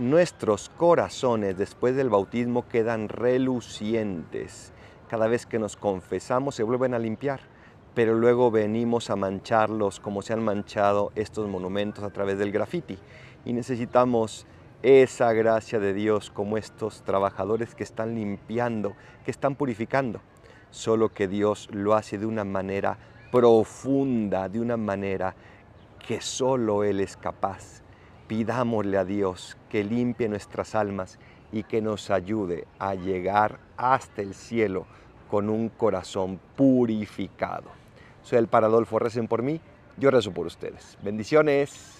nuestros corazones después del bautismo quedan relucientes. Cada vez que nos confesamos se vuelven a limpiar, pero luego venimos a mancharlos como se han manchado estos monumentos a través del graffiti. Y necesitamos esa gracia de Dios como estos trabajadores que están limpiando, que están purificando. Solo que Dios lo hace de una manera profunda, de una manera que solo Él es capaz. Pidámosle a Dios que limpie nuestras almas y que nos ayude a llegar hasta el cielo con un corazón purificado. Soy el Paradolfo, recen por mí, yo rezo por ustedes. Bendiciones.